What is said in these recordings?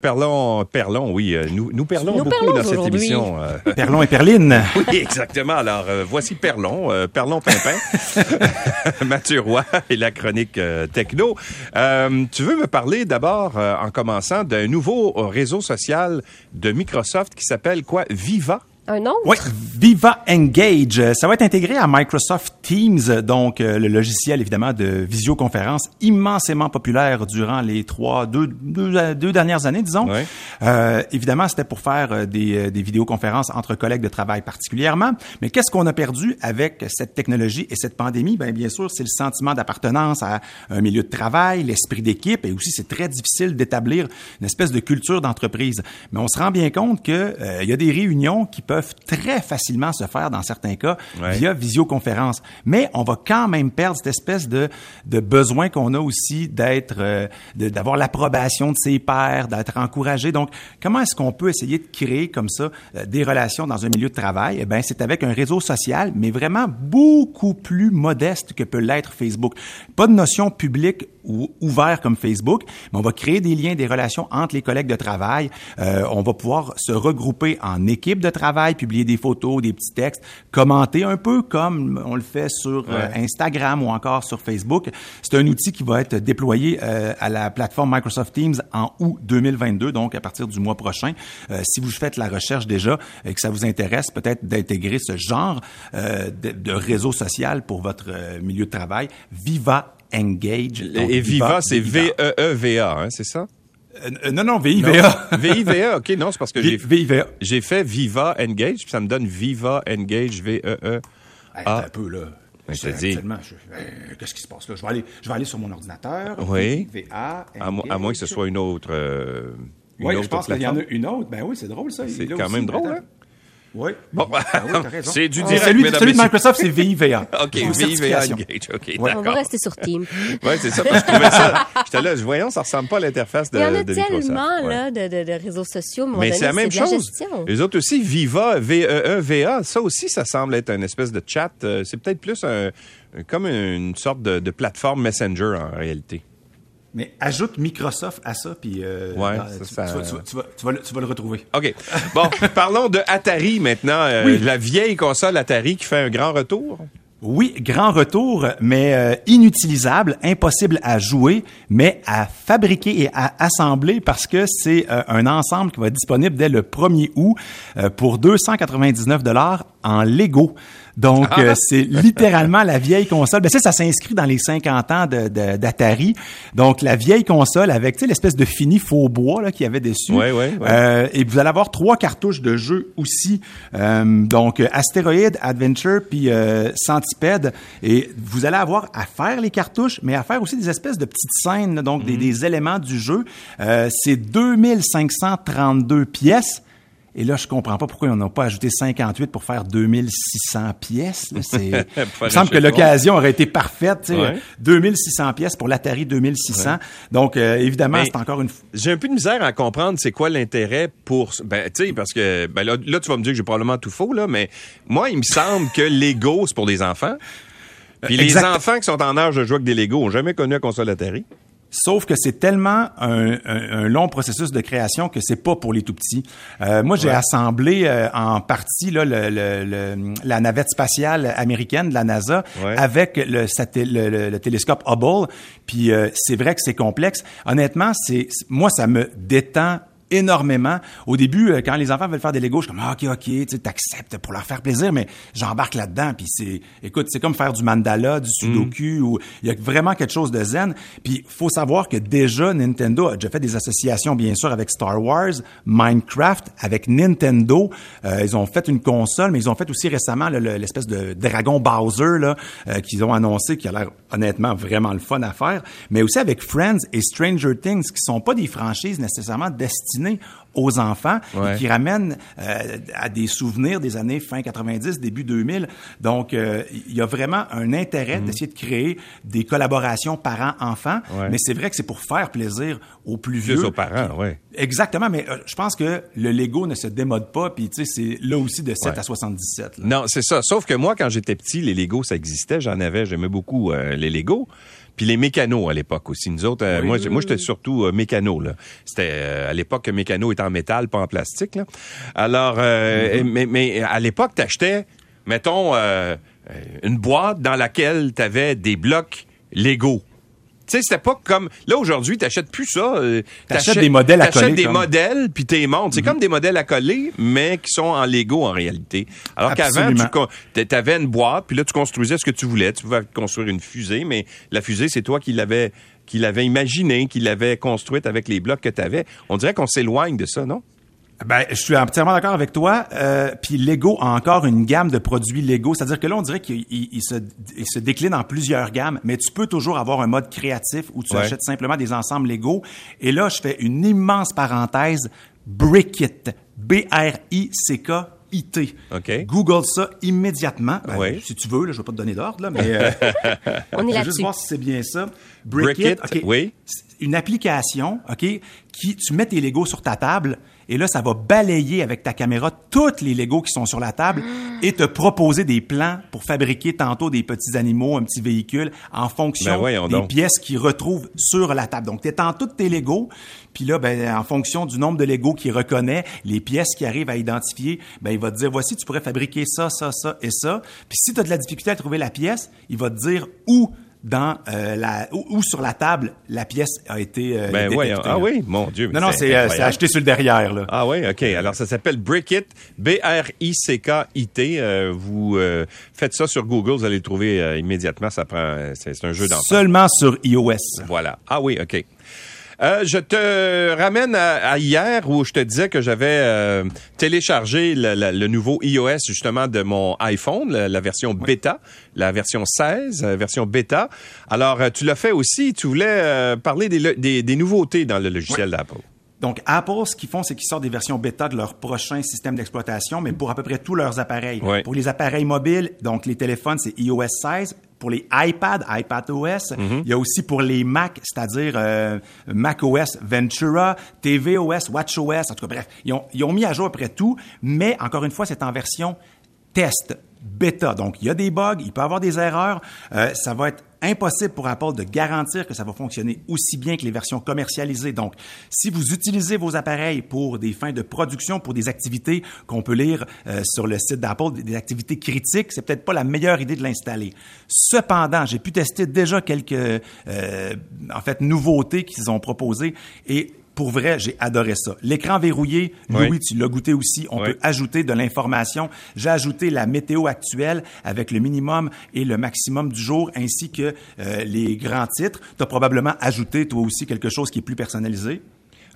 Perlon, Perlon, oui, euh, nous, nous perlons Nous beaucoup perlons dans cette émission. euh. Perlon et Perline. oui, exactement. Alors, euh, voici Perlon, euh, Perlon Pimpin, Mathieu Roy et la chronique euh, techno. Euh, tu veux me parler d'abord, euh, en commençant, d'un nouveau réseau social de Microsoft qui s'appelle quoi? Viva? Un autre? Oui, Viva Engage. Ça va être intégré à Microsoft Teams, donc euh, le logiciel évidemment de visioconférence immensément populaire durant les trois, deux, deux, deux dernières années, disons. Ouais. Euh, évidemment, c'était pour faire euh, des, euh, des vidéoconférences entre collègues de travail particulièrement. Mais qu'est-ce qu'on a perdu avec cette technologie et cette pandémie? Ben, bien sûr, c'est le sentiment d'appartenance à un milieu de travail, l'esprit d'équipe, et aussi c'est très difficile d'établir une espèce de culture d'entreprise. Mais on se rend bien compte que euh, il y a des réunions qui peuvent très facilement se faire dans certains cas Ouais. via visioconférence. Mais on va quand même perdre cette espèce de, de besoin qu'on a aussi d'être, euh, d'avoir l'approbation de ses pairs, d'être encouragé. Donc, comment est-ce qu'on peut essayer de créer comme ça euh, des relations dans un milieu de travail? Eh ben, c'est avec un réseau social, mais vraiment beaucoup plus modeste que peut l'être Facebook. Pas de notion publique ou ouvert comme Facebook, mais on va créer des liens, des relations entre les collègues de travail. Euh, on va pouvoir se regrouper en équipe de travail, publier des photos, des petits textes, commenter un peu comme on le fait sur euh, Instagram ou encore sur Facebook. C'est un outil qui va être déployé euh, à la plateforme Microsoft Teams en août 2022, donc à partir du mois prochain. Euh, si vous faites la recherche déjà et que ça vous intéresse peut-être d'intégrer ce genre euh, de, de réseau social pour votre milieu de travail, Viva Engage. Donc, et Viva, c'est. V-E-E-V-A, hein, c'est ça? Euh, non, non, VIVA. V-I-V-A, OK, non, c'est parce que j'ai fait Viva Engage, puis ça me donne Viva Engage, V-E-E. Hey, Ah. attends un peu, là. Ben, je dis. euh, Qu'est-ce qui se passe là? Je vais aller, je vais aller sur mon ordinateur. Oui. VA. À, mo- à moins que ce soit une autre. euh, une Oui, autre je pense qu'il y en a une autre. Ben oui, c'est drôle, ça. C'est quand aussi, même drôle, hein? Oui. Bon, Ah oui, c'est du Ah, direct, celui, celui de. Microsoft, c'est VIVA. OK, VIVA. Engage, OK, On va d'accord. rester sur Team. Oui, c'est ça, parce que je trouvais ça. J'étais là, voyons, ça ressemble pas à l'interface de, Il y en a de Microsoft. tellement Ouais. là, de, de- de réseaux sociaux. Mais, c'est la même la chose. Les autres aussi, Viva, V-E-E-V-A, ça aussi, ça semble être une espèce de chat. euh, C'est peut-être plus un- comme une sorte de, de plateforme Messenger en réalité. Mais ajoute Microsoft à ça, puis tu, vas, le- tu vas le retrouver. OK. Bon, parlons de Atari maintenant. euh, Oui. La vieille console Atari qui fait un grand retour. Oui, grand retour, mais euh, inutilisable, impossible à jouer, mais à fabriquer et à assembler parce que c'est euh, un ensemble qui va être disponible dès le 1er août euh, pour 299 dollars en Lego. Donc, euh, c'est littéralement la vieille console. Ben, ça, ça s'inscrit dans les 50 ans de- de- d'Atari. Donc, la vieille console avec, tu sais, l'espèce de fini faux bois là, qu'il y avait dessus. Ouais, ouais, ouais. Euh, et vous allez avoir trois cartouches de jeu aussi. Euh, donc, Astéroïde, Adventure, puis euh, Centipede. Et vous allez avoir à faire les cartouches, mais à faire aussi des espèces de petites scènes, donc des, Mhm. des éléments du jeu. Euh, c'est 2532 pièces. Et là, je comprends pas pourquoi on n'a pas ajouté 58 pour faire 2600 pièces. C'est, il me semble un que l'occasion aurait été parfaite. Ouais. 2600 pièces pour l'Atari 2600. Donc, euh, évidemment, c'est encore une... J'ai un peu de misère à comprendre c'est quoi l'intérêt pour ben tu sais parce que ben là, là, tu vas me dire que j'ai probablement tout faux là mais moi il me semble que Lego c'est pour les enfants. Puis les enfants qui sont en âge de jouer avec des Lego ont jamais connu la console Atari. Sauf que c'est tellement un, un- un long processus de création que c'est pas pour les tout petits. Euh, moi, j'ai assemblé euh, en partie là, le, le- le- la navette spatiale américaine de la NASA Ouais. avec le, le, le- le télescope Hubble. Puis euh, c'est vrai que c'est complexe. Honnêtement, c'est- moi ça me détend énormément. Au début, euh, quand les enfants veulent faire des Legos, je suis comme ah, ok, ok, tu sais, t'acceptes pour leur faire plaisir, mais j'embarque là-dedans. Puis c'est, écoute, c'est comme faire du mandala, du sudoku, ou il y a vraiment quelque chose de zen. Puis faut savoir que déjà Nintendo a déjà fait des associations, bien sûr, avec Star Wars, Minecraft, avec Nintendo. Euh, ils ont fait une console, mais ils ont fait aussi récemment l'espèce de dragon Bowser là euh, qu'ils ont annoncé, qui a l'air honnêtement vraiment le fun à faire. Mais aussi avec Friends et Stranger Things, qui sont pas des franchises nécessairement destinées aux enfants Ouais. et qui ramènent euh, à des souvenirs des années fin 90, début 2000. Donc, euh, il y a vraiment un intérêt d'essayer de créer des collaborations parents-enfants. Ouais. mais c'est vrai que c'est pour faire plaisir aux plus vieux. Plus aux parents, ouais. Exactement, mais euh, je pense que le Lego ne se démode pas, puis tu sais, c'est là aussi de 7 Ouais. à 77. là. Non, c'est ça. Sauf que moi, quand j'étais petit, les Legos, ça existait. J'en avais. J'aimais beaucoup les Legos. Puis les mécanos à l'époque aussi. Nous autres, euh, moi, moi j'étais surtout euh, mécano. Là. C'était euh, à l'époque mécano était en métal, pas en plastique. Là. Alors, mm-hmm. mais, mais à l'époque, t'achetais, mettons, une boîte dans laquelle t'avais des blocs Lego. Tu sais, c'était pas comme là aujourd'hui, t'achètes plus ça. Euh, t'achètes des modèles à coller. T'achètes des modèles puis t'es montes. C'est mhm. comme des modèles à coller, mais qui sont en Lego en réalité. Alors qu'avant, tu avais une boîte puis là tu construisais ce que tu voulais. Tu pouvais construire une fusée, mais la fusée c'est toi qui l'avais qui l'avait imaginé, qui l'avait construite avec les blocs que tu avais. On dirait qu'on s'éloigne de ça, non? Ben, je suis entièrement d'accord avec toi. Euh, puis Lego a encore une gamme de produits Lego, c'est-à-dire que là, on dirait qu'il se, se, décline en plusieurs gammes, mais tu peux toujours avoir un mode créatif où tu achètes simplement des ensembles Lego. Et là, je fais une immense parenthèse. Brickit, B-R-I-C-K, IT. Google ça immédiatement. Ben, si tu veux, là, je vais pas te donner d'ordre, là, mais euh, on est là juste voir si c'est bien ça. Brickit, oui. Une application, ok, qui tu mets tes Legos sur ta table et là, ça va balayer avec ta caméra toutes les Legos qui sont sur la table et te proposer des plans pour fabriquer tantôt des petits animaux, un petit véhicule en fonction ben des pièces qu'il retrouve sur la table. Donc, tu es en toutes tes Legos, puis là, ben, en fonction du nombre de Legos qu'il reconnaît, les pièces qu'il arrive à identifier, ben, il va te dire, voici, tu pourrais fabriquer ça, ça, ça et ça. Puis si tu as de la difficulté à trouver la pièce, il va te dire où dans euh, la ou, sur la table la pièce a été euh, ben ouais, ah oui? Mon dieu non non c'est euh, acheté sur le derrière là. Ah oui? Ok. Alors ça s'appelle Brickit B R I C K I T. Euh, vous euh, faites ça sur Google vous allez le trouver immédiatement. Ça prend c'est un jeu d'enfant. Seulement sur iOS. Voilà. Ah oui ok euh, je te ramène à, hier où je te disais que j'avais euh, téléchargé le, nouveau iOS justement de mon iPhone, la, version bêta, la version 16, la version bêta. Alors, euh, tu l'as fait aussi. Tu voulais parler des, des, nouveautés dans le logiciel d'Apple. Donc, Apple, ce qu'ils font, c'est qu'ils sortent des versions bêta de leur prochain système d'exploitation, mais pour à peu près tous leurs appareils. Pour les appareils mobiles, donc les téléphones, c'est iOS 16 pour les iPad, iPadOS. Mhm. Il y a aussi pour les Mac, c'est-à-dire euh, macOS Ventura, tvOS, watchOS. En tout cas, bref, ils ont, ils ont mis à jour après tout, mais encore une fois, c'est en version test bêta. Donc, il y a des bugs, il peut y avoir des erreurs. Euh, ça va être impossible pour Apple de garantir que ça va fonctionner aussi bien que les versions commercialisées. Donc, si vous utilisez vos appareils pour des fins de production, pour des activités qu'on peut lire euh, sur le site d'Apple, des activités critiques, c'est peut-être pas la meilleure idée de l'installer. Cependant, j'ai pu tester déjà quelques, euh, en fait, nouveautés qu'ils ont proposées et pour vrai, j'ai adoré ça. L'écran verrouillé, Louis, tu l'as goûté aussi. On peut ajouter de l'information. J'ai ajouté la météo actuelle avec le minimum et le maximum du jour, ainsi que euh, les grands titres. Tu as probablement ajouté, toi aussi, quelque chose qui est plus personnalisé?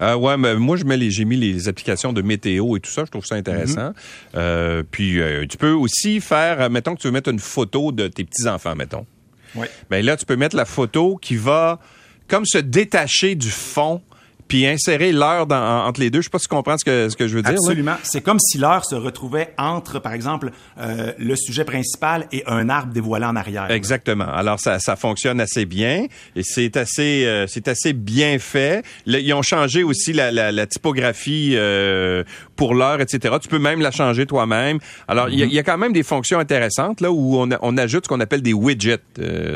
Euh, ouais, mais moi je mets les, j'ai mis les applications de météo et tout ça. Je trouve ça intéressant. Mm-hmm. euh, puis euh, tu peux aussi faire, mettons que tu veux mettre une photo de tes petits enfants, mettons. Oui. Ben là tu peux mettre la photo qui va comme se détacher du fond puis insérer l'heure entre les deux. Je sais pas si tu comprends ce que, ce que je veux dire. Absolument. C'est comme si l'heure se retrouvait entre, par exemple, euh, le sujet principal et un arbre dévoilé en arrière. Exactement. Alors, ça, ça fonctionne assez bien et c'est assez, euh, c'est assez bien fait. ils ont changé aussi la, la, la typographie euh, pour l'heure, etc. Tu peux même la changer toi-même. Alors, il y, y, a quand même des fonctions intéressantes là où on, on ajoute ce qu'on appelle des widgets.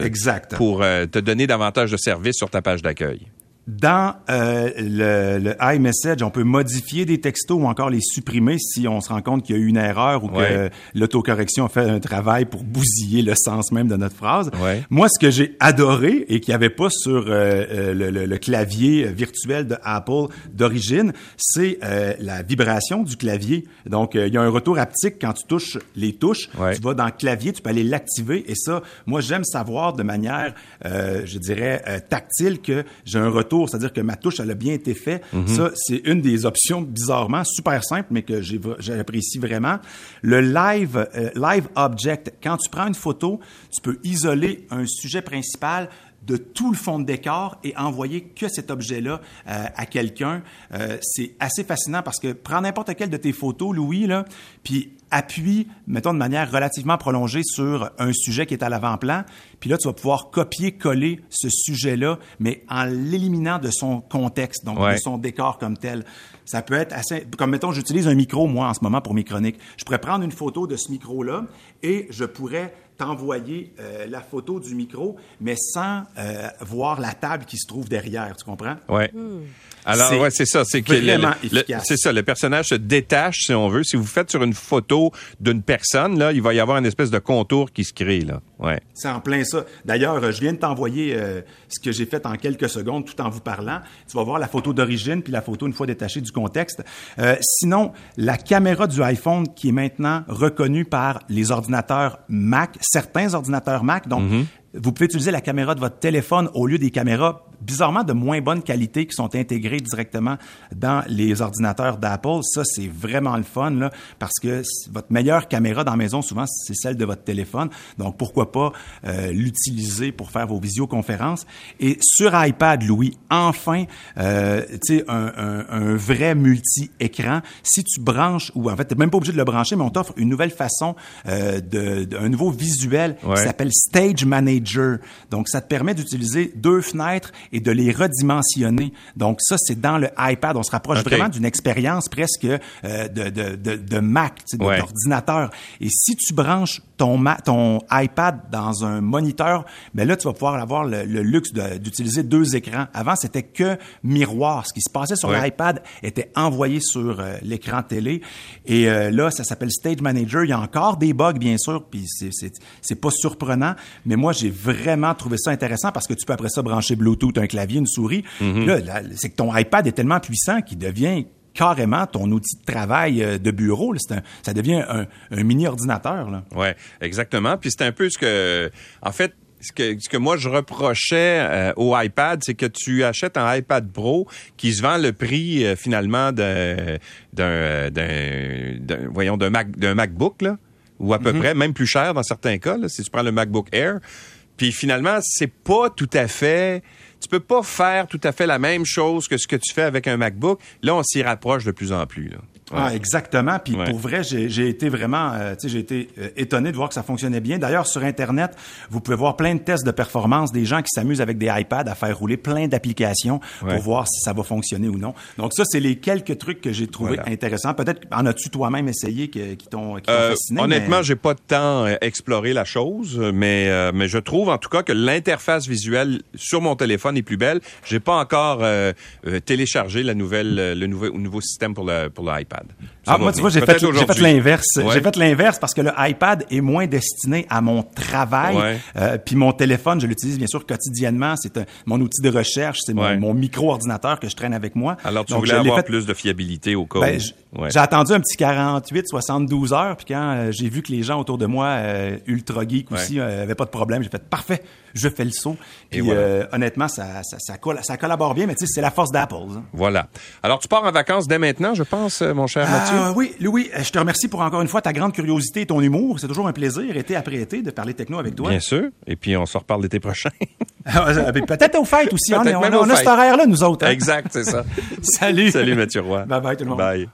exact. Pour te donner davantage de services sur ta page d'accueil. Dans euh, le, le, iMessage, on peut modifier des textos ou encore les supprimer si on se rend compte qu'il y a eu une erreur ou que l'autocorrection a fait un travail pour bousiller le sens même de notre phrase. Moi, ce que j'ai adoré et qu'il n'y avait pas sur euh, euh, le, le, clavier virtuel de Apple d'origine, c'est euh, la vibration du clavier. Donc, il y a un retour haptique quand tu touches les touches. Tu vas dans le clavier, tu peux aller l'activer. Et ça, moi, j'aime savoir de manière, je dirais, tactile que j'ai un retour c'est-à-dire que ma touche, elle a bien été faite. Mhm. Ça, c'est une des options, bizarrement, super simple, mais que j'apprécie vraiment. Le live, euh, live object, quand tu prends une photo, tu peux isoler un sujet principal de tout le fond de décor et envoyer que cet objet-là euh, à quelqu'un. Euh, c'est assez fascinant parce que prends n'importe quelle de tes photos, Louis, là, puis appuie, mettons de manière relativement prolongée sur un sujet qui est à l'avant-plan, puis là tu vas pouvoir copier-coller ce sujet-là, mais en l'éliminant de son contexte, donc Ouais. de son décor comme tel. Ça peut être assez, comme mettons, j'utilise un micro moi en ce moment pour mes chroniques. Je pourrais prendre une photo de ce micro-là et je pourrais t'envoyer euh, la photo du micro, mais sans euh, voir la table qui se trouve derrière. Tu comprends? Ouais. Alors, C'est ouais, c'est ça. C'est que c'est ça. Le personnage se détache, si on veut. Si vous faites sur une photo d'une personne, là, il va y avoir une espèce de contour qui se crée, là. Ouais. C'est en plein ça. D'ailleurs, euh, je viens de t'envoyer euh, ce que j'ai fait en quelques secondes tout en vous parlant. Tu vas voir la photo d'origine puis la photo une fois détachée du contexte. Euh, sinon, la caméra du iPhone qui est maintenant reconnue par les ordinateurs Mac, certains ordinateurs Mac, donc vous pouvez utiliser la caméra de votre téléphone au lieu des caméras bizarrement de moins bonne qualité qui sont intégrées directement dans les ordinateurs d'Apple. Ça, c'est vraiment le fun, là, parce que votre meilleure caméra dans la maison, souvent, c'est celle de votre téléphone. Donc, pourquoi pas euh, l'utiliser pour faire vos visioconférences. Et sur iPad, Louis, enfin, euh, tu sais, un, un, un vrai multi-écran. Si tu branches, ou en fait, t'es même pas obligé de le brancher, mais on t'offre une nouvelle façon euh, de, de- un nouveau visuel Ouais. qui s'appelle Stage Manager. Donc, ça te permet d'utiliser deux fenêtres et de les redimensionner. Donc, ça, c'est dans le iPad. On se rapproche vraiment d'une expérience presque euh, de, de, de, de Mac, tu sais, de- Ouais. d'ordinateur. Et si tu branches ton, ton iPad dans un moniteur, ben là, tu vas pouvoir avoir le, le luxe de- d'utiliser deux écrans. Avant, c'était que miroir. Ce qui se passait sur Ouais. l'iPad était envoyé sur euh, l'écran télé. Et euh, là, ça s'appelle Stage Manager. Il y a encore des bugs, bien sûr, puis c'est- c'est c'est pas surprenant. Mais moi, j'ai vraiment trouvé ça intéressant parce que tu peux après ça brancher Bluetooth, un clavier, une souris. Puis Là, là, c'est que ton iPad est tellement puissant qu'il devient carrément ton outil de travail euh, de bureau. là. Un- ça devient un, un mini ordinateur. Là. Ouais, exactement. Puis c'est un peu ce que, en fait, ce que, ce que moi je reprochais euh, au iPad, c'est que tu achètes un iPad Pro qui se vend le prix euh, finalement d'un, voyons, d'un Mac, MacBook là, ou à peu près, même plus cher dans certains cas. Là, si tu prends le MacBook Air, puis finalement c'est pas tout à fait. Tu peux pas faire tout à fait la même chose que ce que tu fais avec un MacBook. Là, on s'y rapproche de plus en plus. Ouais. Ah, exactement. Puis Ouais. pour vrai, j'ai été vraiment, euh, tu sais, j'ai été euh, étonné de voir que ça fonctionnait bien. D'ailleurs, sur Internet, vous pouvez voir plein de tests de performance des gens qui s'amusent avec des iPads à faire rouler plein d'applications Ouais. pour voir si ça va fonctionner ou non. Donc ça, c'est les quelques trucs que j'ai trouvé Voilà. intéressants. Peut-être en as-tu toi-même essayé que- qui t'ont Euh, fasciné. honnêtement, mais- j'ai pas de temps euh, exploré la chose, mais euh, mais je trouve en tout cas que l'interface visuelle sur mon téléphone est plus belle. J'ai pas encore téléchargé la nouvelle le nouveau nouveau système pour le pour l'iPad. Ça Ah, moi, tu vois, j'ai fait, fait l'inverse. Ouais. J'ai fait l'inverse parce que le iPad est moins destiné à mon travail. Ouais. Euh, puis mon téléphone, je l'utilise bien sûr quotidiennement. C'est mon outil de recherche, c'est mon, Ouais. mon micro-ordinateur que je traîne avec moi. Alors tu Donc, voulais avoir fait- plus de fiabilité au cas Ben. J'ai attendu un petit 48, 72 heures, puis quand euh, j'ai vu que les gens autour de moi, euh, ultra geek aussi, euh, avaient pas de problème, j'ai fait parfait, je fais le saut. Puis voilà. euh, honnêtement, ça, ça, ça, collabore bien, mais tu sais, c'est la force d'Apple. hein. Voilà. Alors tu pars en vacances dès maintenant, je pense, euh, mon cher Mathieu? Ah, oui, Louis, euh, je te remercie pour encore une fois ta grande curiosité et ton humour. C'est toujours un plaisir, été après été, de parler techno avec toi. Bien sûr. Et puis on se reparle l'été prochain. Ah, euh, Peut-être aux fêtes aussi. hein, on, a- aux on a cet horaire-là, nous autres. hein. exact, c'est ça. Salut. Salut Mathieu Roy. Bye bye tout le monde. Bye.